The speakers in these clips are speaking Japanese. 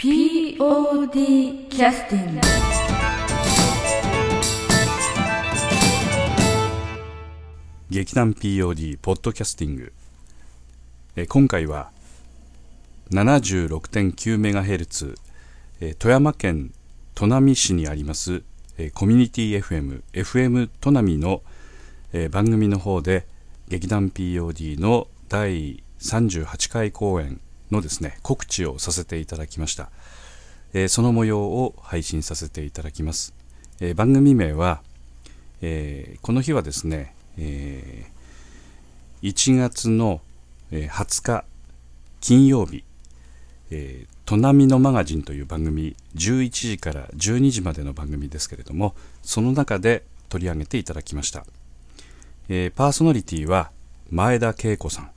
POD キャスティング劇団 POD ポッドキャスティングえ今回は 76.9MHz え富山県砺波市にありますえコミュニティ FM FM 砺波のえ番組の方で劇団 POD の第38回公演のですね告知をさせていただきました、えーその模様を配信させていただきます、えー番組名は、えーこの日はですね、え1月の20日金曜日えー「砺波のマガジン」という番組11時から12時までの番組ですけれどもその中で取り上げていただきました、えーパーソナリティは前田恵子さん。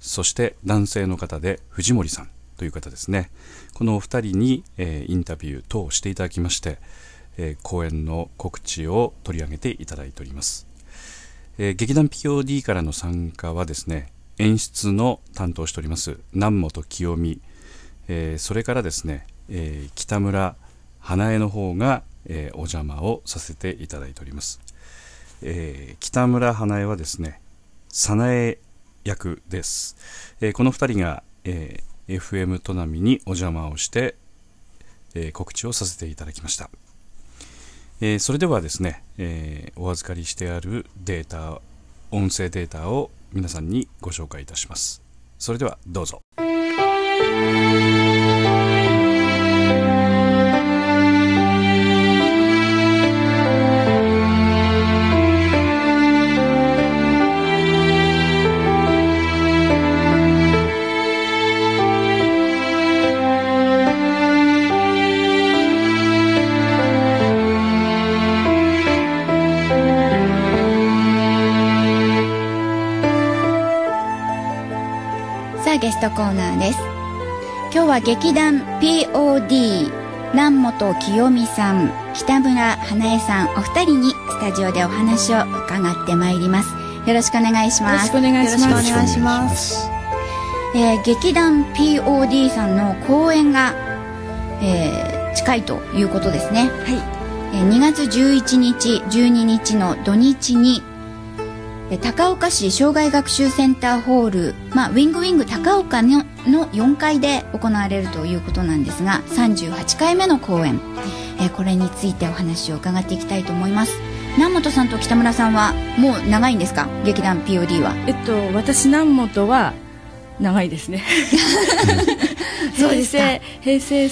そして男性の方で藤森さんという方ですね。このお二人に、えーインタビュー等をしていただきまして、えー公演の告知を取り上げていただいております。えー劇団 POD からの参加はですね演出の担当しております南本清美、えーそれからですね、えー北村花江の方が、えーお邪魔をさせていただいております、えー北村花江はですね早苗役です、えーこの2人が、えー FM 砺波にお邪魔をして、えー告知をさせていただきました。えそれではですね、えお預かりしてあるデータ音声データを皆さんにご紹介いたします。それではどうぞ。ストコーナーです。今日は劇団 POD 南本清美さん北村花江さんお二人にスタジオでお話を伺ってまいります。よろしくお願いします。よろしくお願いします。えー劇団 POD さんの公演が、えー近いということですね。はい。えー2月11日12日の土日にえー高岡市障害学習センターホール、まあ、ウィングウィング高岡のの4階で行われるということなんですが38回目の公演、えーこれについてお話を伺っていきたいと思います。南本さんと北村さんはもう長いんですか？劇団 POD は。えっと私南本は長いですね。そうですか。平成平成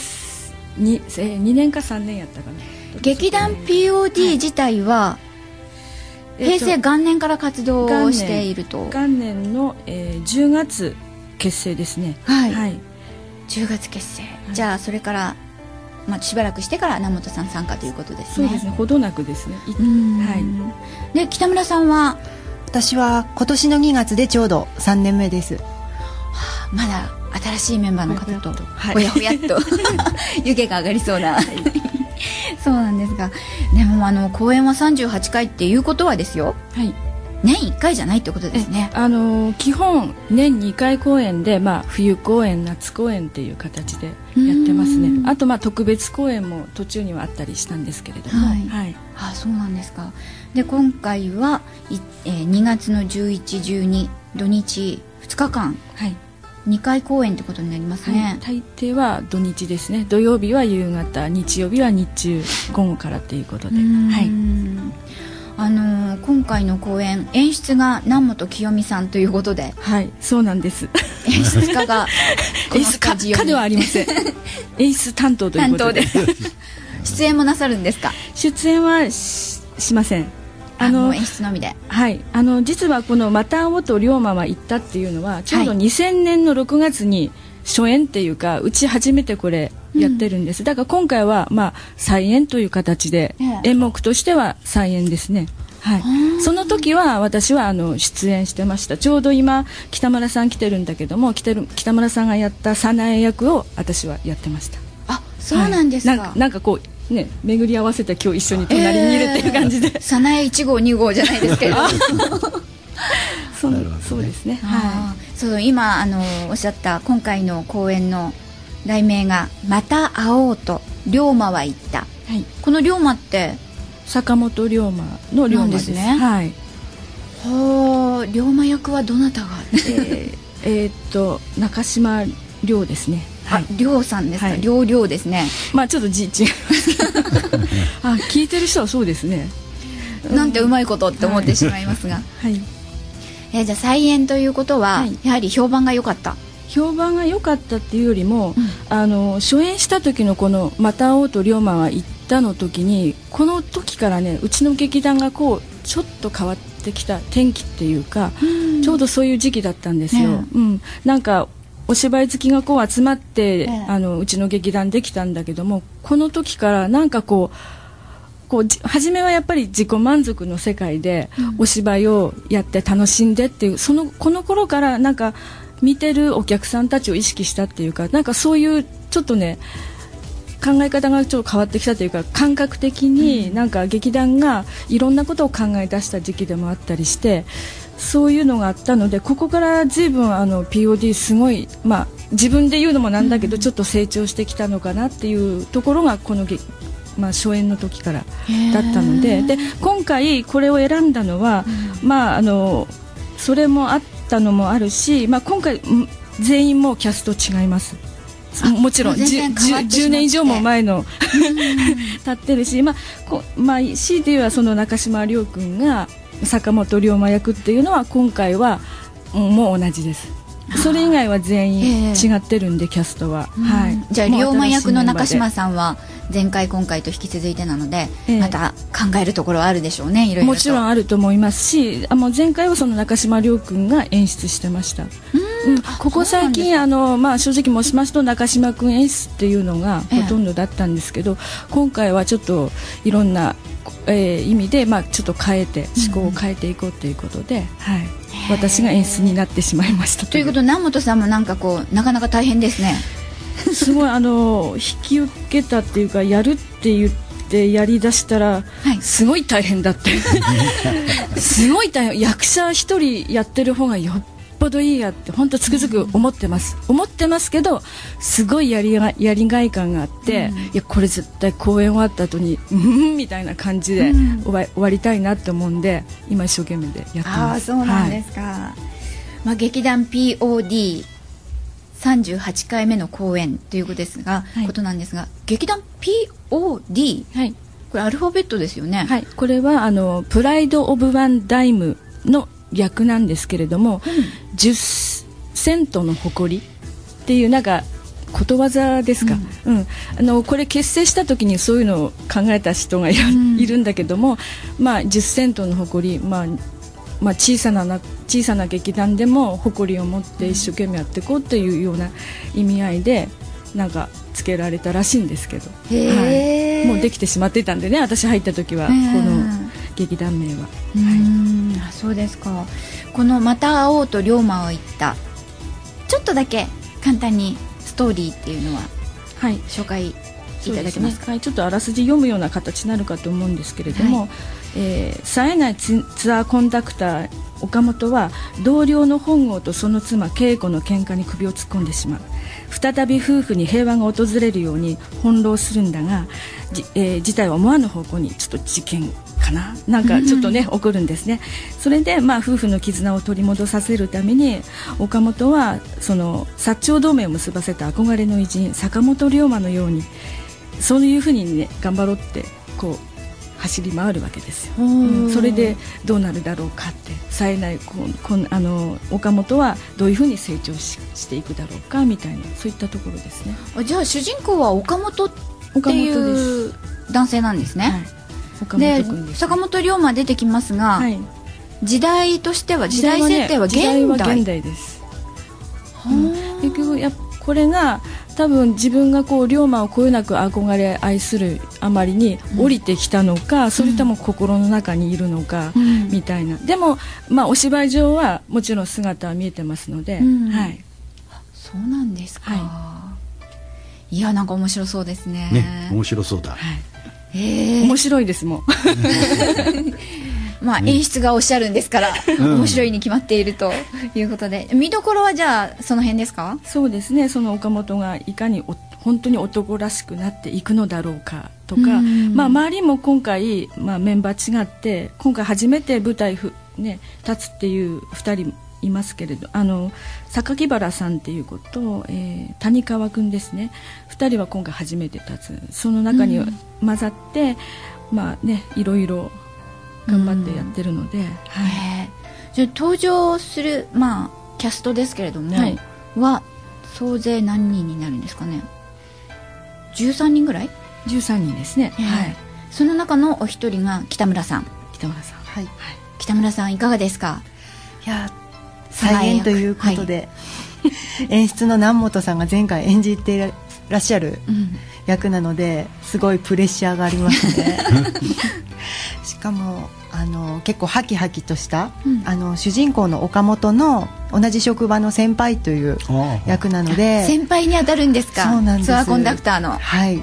にえー2年か3年やったかな。劇団 POD 自体は平成元年から活動をしていると、元年の、えー10月結成ですね。はい。はい。10月結成、じゃあそれから、まあ、しばらくしてから南本さん参加ということですね。そうですね。ほどなくですね。はい。で北村さんは？私は今年の2月でちょうど3年目です。まだ新しいメンバーの方とはい。ほやほやっと 湯気が上がりそうなそうなんですがでもあの公演は38回っていうことはですよ。はい。年1回じゃないってことですね。あのー基本年2回公演で、まあ、冬公演夏公演っていう形でやってますね。うん。あとまあ特別公演も途中にはあったりしたんですけれども。はい。はい。あそうなんですか。で今回はい、えー2月の1112土日2日間はい2回公演ってことになりますはい。ね、大抵は土日ですね。土曜日は夕方日曜日は日中午後からということで、はい、あのー今回の公演演出が南本清美さんということで。はい、そうなんです。演出家が演出家スタジオ家ではありません。演出担当ということで。出演もなさるんですか？出演はししませんあの演出のみで。はい、あの実はこの「また会おうと龍馬は行った」っていうのはちょうどはい2000年の6月に初演っていうかうち初めてこれやってるんです、だから今回はまあ再演という形でええ。演目としては再演ですね。はい、その時は私はあの出演してました。ちょうど今北村さん来てるんだけども来てる北村さんがやった早苗役を私はやってました。あそうなんですか、はい。なんかこうね巡り合わせて今日一緒に隣にいるっていう感じで、早苗1号2号じゃないですけれど そうそうですね。はあーそう今あのおっしゃった今回の公演の題名が「また会おうと龍馬は言った。はい」この龍馬って坂本龍馬の龍馬ですね。はい。ほう龍馬役はどなたが？えーえーっと中島亮ですねあ龍さんですかはい。龍龍ですね。まあちょっと字違います。け どあ聞いてる人はそうですね。なんてうまいことって思ってしまいますが、はい。えーじゃあ再演ということは、はい。やはり評判が良かった。評判が良かったっていうよりも、うん。あの初演した時のこの「また会おうと龍馬は言った」の時にこの時からねうちの劇団がこうちょっと変わってきた転機っていうか、ちょうどそういう時期だったんですよ、ねうん、なんかお芝居好きがこう集まって、ねあのうちの劇団できたんだけどもこの時からなんかこうこうじ初めはやっぱり自己満足の世界でお芝居をやって楽しんでっていうそのこの頃からなんか見てるお客さんたちを意識したっていうかなんかそういうちょっとね考え方がちょっと変わってきたというか感覚的になんか劇団がいろんなことを考え出した時期でもあったりしてそういうのがあったのでここから随分あの POD すごい、まあ、自分で言うのもなんだけど、ちょっと成長してきたのかなっていうところがこの劇、まあ、初演の時からだったのでで今回これを選んだのは、まああのそれもあったのもあるし、まあ、今回ん全員もうキャスト違います。もちろん全然変わってしまって。10, 年以上も前の 経ってるし、まあこまあ、強いて言えばその中島亮君が坂本龍馬役っていうのは今回はうんもう同じです。それ以外は全員違ってるんでキャストは、はい、じゃあ龍馬役の中島さんは前回今回と引き続いてなので、ええ。また考えるところはあるでしょうねいろいろと。もちろんあると思いますしあもう前回はその中島亮君が演出してました。うんここ最近あの、まあ、正直申しますと中島君演出っていうのがええ。ほとんどだったんですけど、今回はちょっといろんな、えー意味で、まあ、ちょっと変えて思考を変えていこうということで、はい、私が演出になってしまいましたということで南本さんもなんかこうなかなか大変ですね。すごいあの引き受けたっていうかやるって言ってやりだしたら、はい。すごい大変だって。すごい大変。役者一人やってる方がよっぽどいいやって本当つくづく思ってます、思ってますけどすごいやりがやりがい感があって、いやこれ絶対公演終わった後にうんみたいな感じでうん。終わ終わりたいなって思うんで今一生懸命でやってます。ああそうなんですか、まあ、劇団 POD 38回目の公演ということですが、はい。ことなんですが劇団 POD はい、はい。これアルファベットですよね、はい、これはあのプライド・オブ・ワン・ダイムの略なんですけれども、10セントの誇りっていうなんかことわざですか、うん。あのこれ結成した時にそういうのを考えた人がいる,、ん。いるんだけども、まあ、10セントの誇り、まあまあ、小さなな小さな劇団でも誇りを持って一生懸命やっていこうというような意味合いでなんかつけられたらしいんですけど、はい、もうできてしまってたんでね私入った時はこうん。の劇団名は、うーんあそうですか。この「また会おうと龍馬を言った」ちょっとだけ簡単にストーリーっていうのははい。紹介いただけますか？ね。はい、ちょっとあらすじ読むような形になるかと思うんですけれども、はえー冴えないツツアーコンダクター岡本は同僚の本郷とその妻恵子の喧嘩に首を突っ込んでしまう再び夫婦に平和が訪れるように翻弄するんだが、じえー事態は思わぬ方向にちょっと事件かな。なんかちょっとね、起こるんですね。それで、まあ、夫婦の絆を取り戻させるために岡本はその薩長同盟を結ばせた憧れの偉人坂本龍馬のようにそういうふうにね頑張ろうってこう走り回るわけですよ、うん。それでどうなるだろうかって。冴えないこうこんあの岡本はどういうふうに成長ししていくだろうかみたいなそういったところですね。あじゃあ主人公は岡本っていう男性なんですね、はで坂本龍馬出てきますが、はい、時代としては時代設定は時代は現代。現代です。結局やっこれが多分自分がこう龍馬をこよなく憧れ愛するあまりに降りてきたのか、それとも心の中にいるのか、うん。みたいな。でも、まあ、お芝居上はもちろん姿は見えてますので、うん。はい、そうなんですか、、はい。やなんか面白そうですね。ね面白そうだ。はい。へえ面白いですもん まあ、演出がおっしゃるんですから、面白いに決まっているということで。見どころはじゃあその辺ですか？そうですね。その岡本がいかにお本当に男らしくなっていくのだろうかとか、うん。まあ、周りも今回、まあ、メンバー違って今回初めて舞台ふ、ね、立つっていう2人いますけれどあの榊原さんっていう子と、えー谷川君ですね。2人は今回初めて立つ。その中に混ざって、まあねいろいろ頑張ってやってるので、はい。じゃあ登場する、まあ、キャストですけれども、はい。は総勢何人になるんですかね？13人ぐらい、13人ですね、はい、その中のお一人が北村さん。北村さん。はい。北村さんいかがですか？いや再演ということで、演出の南本さんが前回演じていらっしゃるうん。役なのですごいプレッシャーがありますね。しかもあの結構ハキハキとした、うん。あの主人公の岡本の同じ職場の先輩という役なので先輩に当たるんですか？そうなんです。ツアーコンダクターの。はい。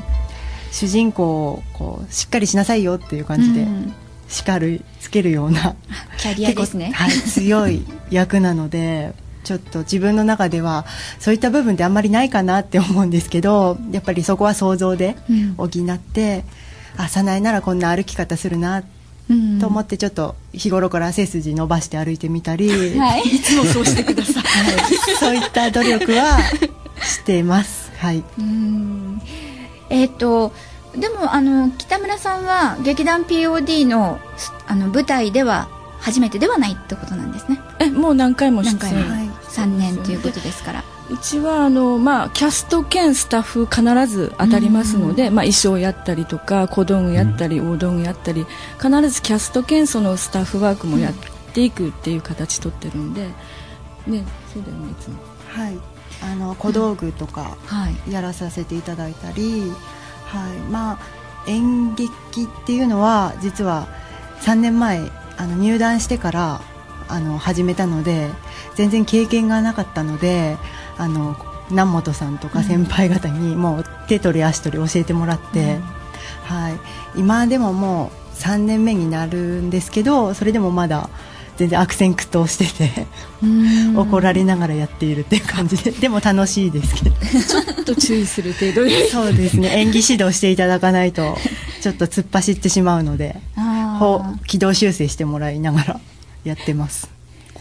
主人公をこうしっかりしなさいよっていう感じでうん。叱るつけるような キャリアですね。はい、強い役なのでちょっと自分の中ではそういった部分ってあんまりないかなって思うんですけどやっぱりそこは想像でうん。補って、あ早苗ならこんな歩き方するなうんと思ってちょっと日頃から背筋伸ばして歩いてみたり、はい。いつもそうしてください。はいそういった努力はしています。はい。うん。えっ、とでもあの北村さんは劇団 POD のあの舞台では初めてではないってことなんですね。えもう何回も出演。何回も。はい。3年ということですからうちはあの、まあ、キャスト兼スタッフ必ず当たりますので、まあ、衣装やったりとか小道具やったり、大道具やったり必ずキャスト兼そのスタッフワークもやっていくっていう形取ってるんで、ね、そうだよねいつも。はい、あの小道具とかはい。やらさせていただいたり、はい。まあ、演劇っていうのは実は3年前あの入団してからあの始めたので全然経験がなかったのであの南本さんとか先輩方にもう手取り足取り教えてもらって、はい、今でももう3年目になるんですけどそれでもまだ全然悪戦苦闘してて。怒られながらやっているっていう感じで でも楽しいですけど。ちょっと注意する程度で。そうですね。演技指導していただかないとちょっと突っ走ってしまうので軌道修正してもらいながらやってます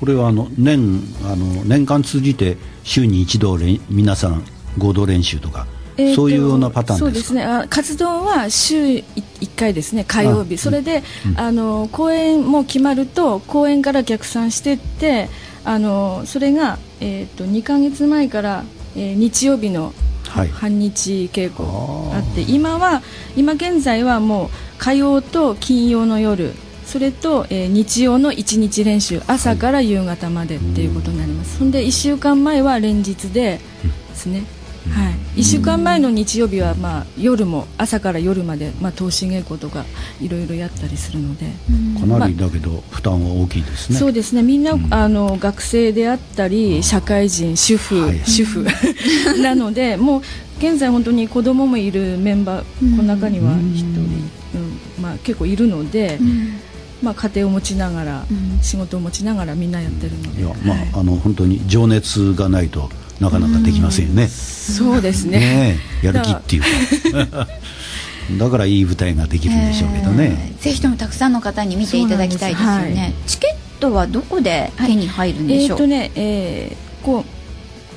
これはあの年あの年間通じて週に一度練皆さん合同練習とか、えーとそういうようなパターンですか？そうですね。あ活動は週1回ですね火曜あ日それで、うん。あの公演も決まると公演から逆算していってあのそれが、えー、と2か月前から、えー日曜日のはい。半日稽古あって今は今現在はもう火曜と金曜の夜それと、えー日曜の1日練習朝から夕方までっていうことになります、そんで1週間前は連日でですね、はい、1週間前の日曜日は、まあ、夜も朝から夜まで、まあ、投資稽古とかいろいろやったりするので、かなりだけど負担は大きいですね、そうですね。みんな、うん。あの学生であったり社会人主婦、はい主婦。なのでもう現在本当に子供もいるメンバー、うん。この中にはうん。一人、うん。まあ、結構いるので、うんまあ、家庭を持ちながら、うん。仕事を持ちながらみんなやってるので、いやまあ、はい。あの本当に情熱がないとなかなかできませんよね、そうですね。やる気っていうか。だから。いい舞台ができるんでしょうけどね、えーぜひともたくさんの方に見ていただきたいですよそうなんです。ね、チケットはどこで手に入るんでしょう、えーとね、えーこう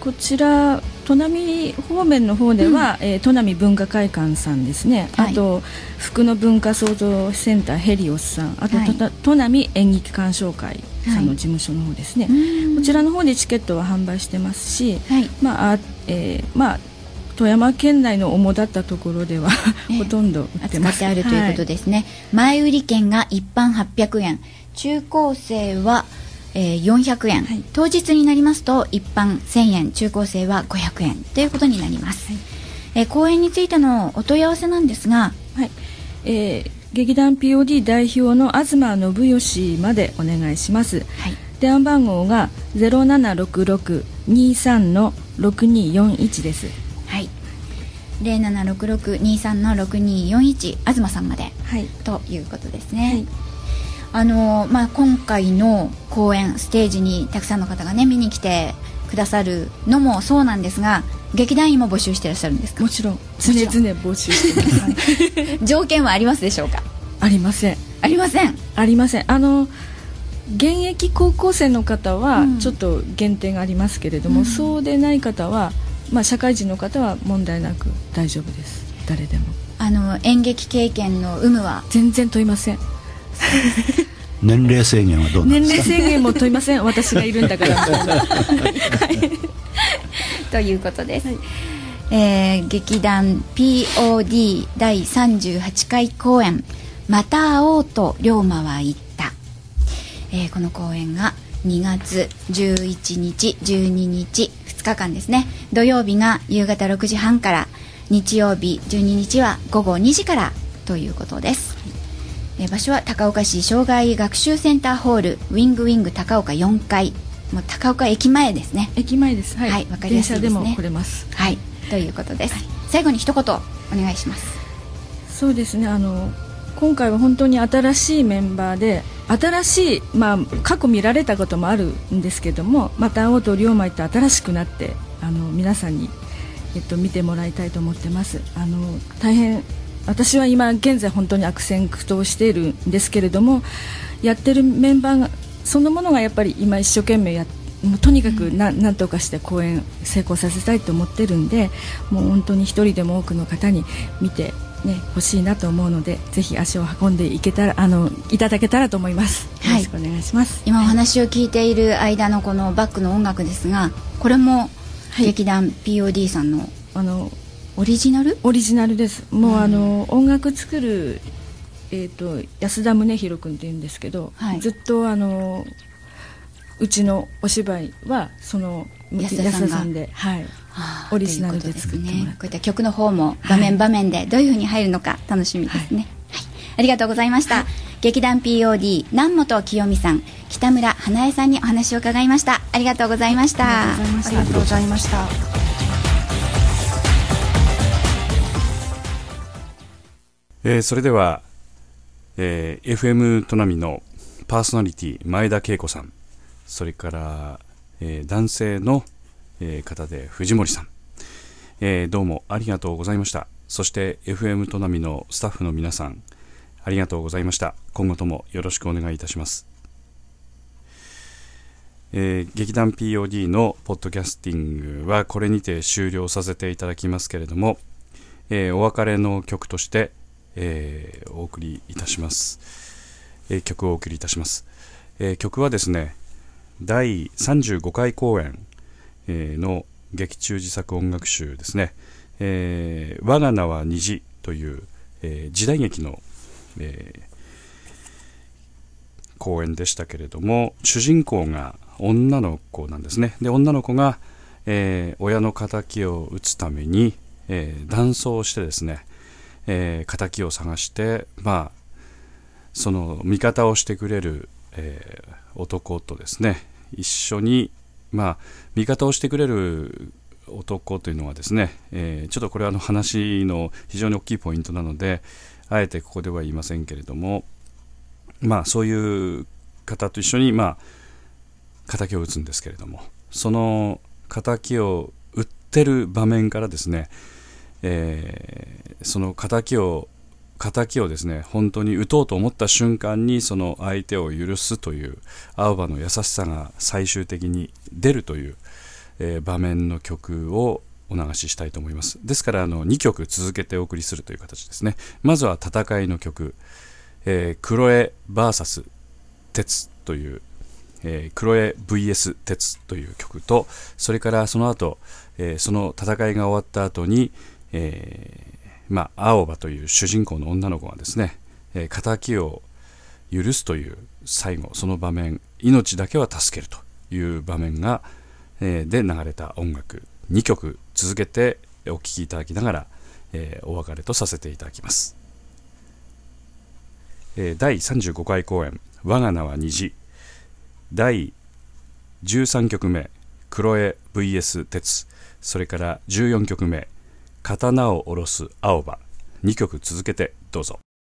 こちら砺波方面の方では、えー砺波文化会館さんですね、はい。あと福の文化創造センターヘリオスさん。あと、はい。砺波演劇鑑賞会さんの事務所の方ですね、うん。こちらの方でチケットは販売してますし、はい。まああえーまあ、富山県内の主だったところでは、ええ。ほとんど売ってます。扱ってあるということですね、前売り券が一般800円。中高生は、えー400円、はい。当日になりますと一般1000円中高生は500円ということになります、えー公演についてのお問い合わせなんですがはい。えー劇団 POD 代表の東信義までお願いします。はい。電話番号が0766-23の6241です。はい。076623の6241東さんまで。はい。ということですね、あのまあ、今回の公演ステージにたくさんの方がね見に来てくださるのもそうなんですが劇団員も募集してらっしゃるんですか？もちろん。常々募集してます、は い条件はありますでしょうか？ありません。ありません。ありません。あの現役高校生の方はうん。ちょっと減点がありますけれども、うん。そうでない方は、まあ、社会人の方は問題なく大丈夫です。誰でも。あの演劇経験の有無は？全然問いません 年齢制限はどうなん年ですか？齢制限も問いません。私がいるんだから。みたい。なということです、えー劇団 POD 第38回公演「また会おうと龍馬は言った」えーこの公演が2月11日12日2日間ですね。土曜日が夕方6時半から日曜日12日は午後2時からということです、えー場所は高岡市障害学習センターホールウィングウィング高岡4階。もう高岡駅前ですね。駅前です。はい、はいわかりやすいですね。電車でも来れます。はい。ということです、最後に一言お願いします。そうですね。あの今回は本当に新しいメンバーで新しい、まあ、過去見られたこともあるんですけどもまた青と龍馬って新しくなってあの皆さんに、えっと、見てもらいたいと思ってます。あの大変私は今現在本当に悪戦苦闘しているんですけれどもやってるメンバーがそのものがやっぱり今一生懸命やっもうとにかくななんとかして公演成功させたいと思ってるんでもう本当に一人でも多くの方に見てね欲しいなと思うのでぜひ足を運んでいけたらあのいただけたらと思います。はいよろしくお願いします。今お話を聞いている間のこのバックの音楽ですがこれもはい劇団 POD さんの？あのオリジナル？オリジナルです。もう、あの音楽作るえっ、と安田宗弘君って言うんですけど、はい。ずっとあのうちのお芝居はその安田さんが。で、はい、オリジナルで作ってもらって。ね、こういった曲の方も場面場面でどういうふうに入るのか楽しみですね、はい。ありがとうございました、劇団 POD 南本清美さん北村花江さんにお話を伺いました。ありがとうございました。ありがとうございましたえーそれでは、えー FM トナミのパーソナリティ前田恵子さんそれから、えー男性の、えー方で藤森さん、えーどうもありがとうございました。そして FM トナミのスタッフの皆さんありがとうございました。今後ともよろしくお願いいたします。えー劇団 POD のポッドキャスティングはこれにて終了させていただきますけれども、えーお別れの曲として、えーお送りいたします、えー曲をお送りいたします、えー曲はですね第35回公演、えーの劇中自作音楽集ですね「えー我が名は虹」という、えー時代劇の、えー公演でしたけれども主人公が女の子なんですね。で女の子が、えー親の敵を討つために、えー男装してですね、えー敵を探してまあその味方をしてくれる、えー男とですね一緒にまあ味方をしてくれる男というのはですね、えーちょっとこれはの話の非常に大きいポイントなのであえてここでは言いませんけれどもまあそういう方と一緒にまあ敵を撃つんですけれどもその敵を撃ってる場面からですね、えーその敵を敵をですね本当に撃とうと思った瞬間にその相手を許すという青葉の優しさが最終的に出るという、えー場面の曲をお流ししたいと思います。ですからあの2曲続けてお送りするという形ですね。まずは戦いの曲えークロエ VS 鉄という、えークロエ VS 鉄という曲とそれからその後、えーその戦いが終わった後に、えーまあ、青葉という主人公の女の子がですね、えー敵を許すという最後その場面命だけは助けるという場面が、えーで流れた音楽2曲続けてお聴きいただきながら、えーお別れとさせていただきます。えー第35回公演「我が名は虹」第13曲目「クロエ VS 鉄」それから14曲目「刀を下ろす青葉」2曲続けてどうぞ。「